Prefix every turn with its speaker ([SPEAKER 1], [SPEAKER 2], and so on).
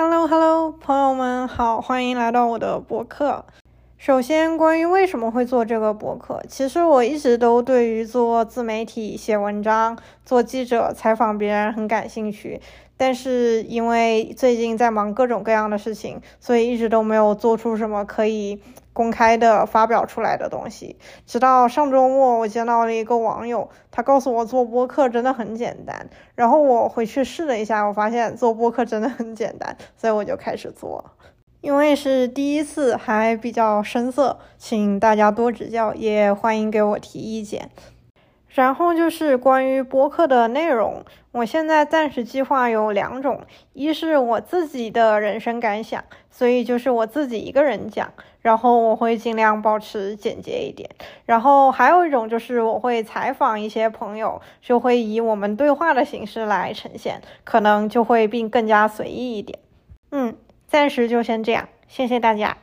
[SPEAKER 1] Hello Hello，朋友们好，欢迎来到我的博客。首先，关于为什么会做这个博客，其实我一直都对于做自媒体、写文章、做记者、采访别人很感兴趣。但是因为最近在忙各种各样的事情，所以一直都没有做出什么可以公开的发表出来的东西。直到上周末，我见到了一个网友，他告诉我做播客真的很简单。然后我回去试了一下，我发现做播客真的很简单，所以我就开始做。因为是第一次，还比较生涩，请大家多指教，也欢迎给我提意见。然后就是关于播客的内容，我现在暂时计划有两种，一是我自己的人生感想，所以就是我自己一个人讲，然后我会尽量保持简洁一点。然后还有一种就是我会采访一些朋友，就会以我们对话的形式来呈现，可能就会并更加随意一点。嗯，暂时就先这样，谢谢大家。